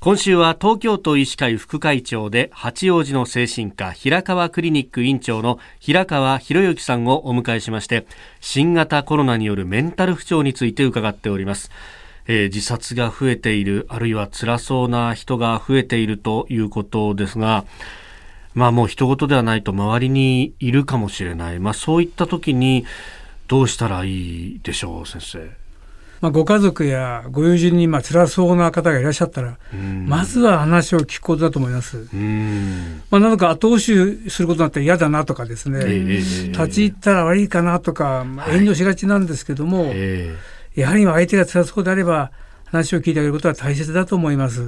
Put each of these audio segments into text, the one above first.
今週は東京都医師会副会長で八王子の精神科平川クリニック院長の平川博之さんをお迎えしまして新型コロナによるメンタル不調について伺っております、えー、自殺が増えているあるいは辛そうな人が増えているということですがまあもう人事ではないと周りにいるかもしれない、まあ、そういった時にどうしたらいいでしょう先生？まあ、ご家族やご友人にまあ辛そうな方がいらっしゃったら、まずは話を聞くことだと思います。まあ、なのか後押しすることになって嫌だなとかですね、えー、立ち入ったら悪いかなとか、まあ、遠慮しがちなんですけども、はいえ。ー、やはり相手が辛そうであれば話を聞いてあげることは大切だと思います。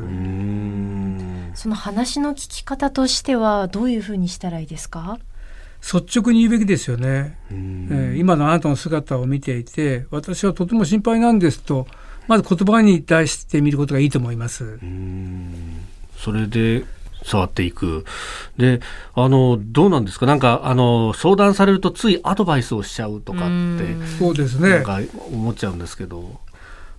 その話の聞き方としてはどういうふうにしたらいいですか？率直に言うべきですよね、えー、今のあなたの姿を見ていて私はとても心配なんですとまず言葉に出してみることがいいと思います。それで触っていく。で、あの、どうなんですか？なんか、あの、相談されるとついアドバイスをしちゃうとかって、そうですね。なんか思っちゃうんですけど。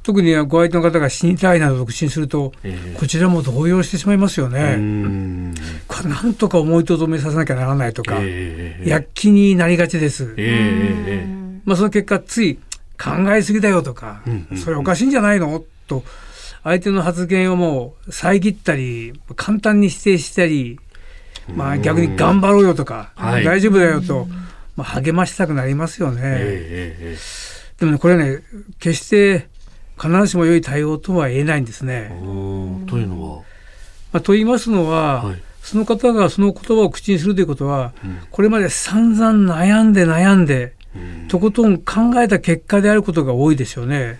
特にご相手の方が死にたいなど独身すると、えー、こちらも動揺してしまいますよね。これなんとか思いとどめさせなきゃならないとか、えー、躍起になりがちです。えー、まあ、その結果つい考えすぎだよとか、それおかしいんじゃないの？と相手の発言をもう遮ったり簡単に否定したり、まあ、逆に頑張ろうよとか、大丈夫だよと、まあ、励ましたくなりますよね。でもねこれね決して必ずしも良い対応とは言えないんですね。というのは、まあ、と言いますのは、はい、その方がその言葉を口にするということは、うん、これまで散々悩んで悩んで、うん、とことん考えた結果であることが多いですよね。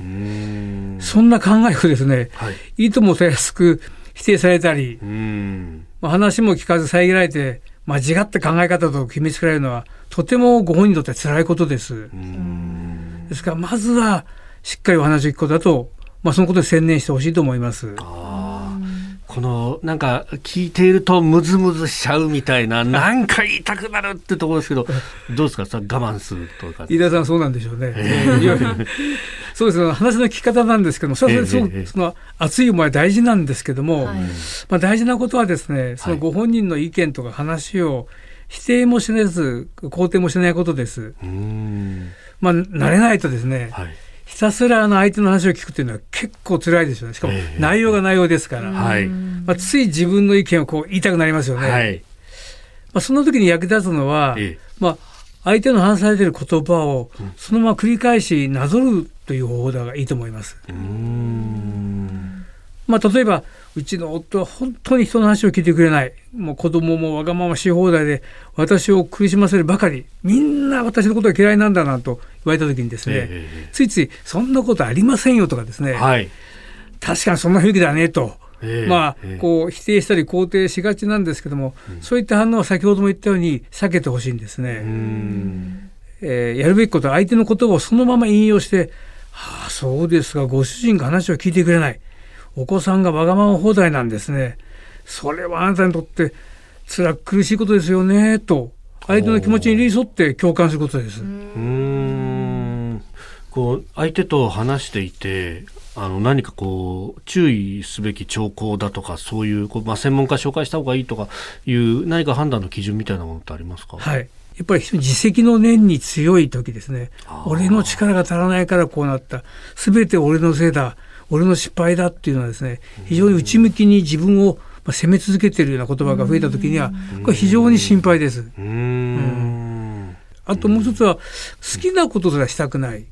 そんな考えをですね、はい、いともたやすく否定されたり、まあ、話も聞かず遮られて間違った考え方と決めつけられるのはとてもご本人にとって辛いことです。ですからまずはしっかりお話を聞くことだと、まあ、そのことに専念してほしいと思います。このなんか聞いているとムズムズしちゃうみたいな、なんか言いたくなるってところですけど、どうですか、さ我慢するとか。飯田さん、そうなんでしょうね。えー、そうですね、話の聞き方なんですけども、それはそ,、その熱い思いは大事なんですけども、はい、まあ、大事なことはですね、そのご本人の意見とか話を否定もしないず、肯定もしないことです。まあ、慣れないとですね、はいひたすらあの相手の話を聞くっていうのは結構辛いですよね。しかも内容が内容ですから。えー、まあ、つい自分の意見をこう言いたくなりますよね。はい、まあ、その時に役立つのは、えー、まあ、相手の話されている言葉をそのまま繰り返しなぞるという方法がいいと思います。まあ、例えばうちの夫は本当に人の話を聞いてくれない。もう子供もわがままし放題で私を苦しませるばかり。みんな私のことが嫌いなんだなと言われた時にですね、えー、ついついそんなことありませんよとかですね、はい、確かにそんな雰囲気だねと。えー、まあ、こう否定したり肯定しがちなんですけども、うん、そういった反応は先ほども言ったように避けてほしいんですね。えー、やるべきことは相手の言葉をそのまま引用して「はあそうですがご主人が話を聞いてくれない」お子さんがわがまま放題なんですね。それはあなたにとって辛く苦しいことですよね、と。相手の気持ちに寄り添って共感することです。うんこう相手と話していてあの何かこう注意すべき兆候だとかそういうこう、まあ、専門家紹介した方がいいとかいう何か判断の基準みたいなものってありますか、はい、やっぱり自責の念に強い時ですね。俺の力が足らないからこうなった。全て俺のせいだ。俺の失敗だっていうのはですね非常に内向きに自分を責め続けているような言葉が増えた時にはこれ非常に心配です。うん。あともう一つは好きなことすらしたくない、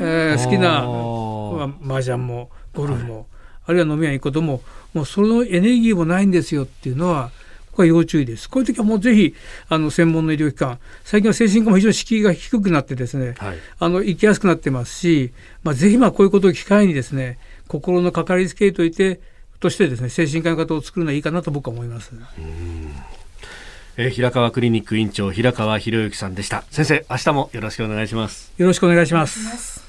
えー、好きな、まあ、麻雀もゴルフも、あるいは飲み屋に行くことももうそのエネルギーもないんですよっていうのはこれは要注意です。こういう時はもうぜひあの専門の医療機関最近は精神科も非常に敷居が低くなってですね、はい、あの行きやすくなってますし、まあ、ぜひまあこういうことを機会にですね心のかかりつけといてとしてですね精神科の方を作るのはいいかなと僕は思います。え平川クリニック院長平川博之さんでした。先生明日もよろしくお願いします。よろしくお願いします。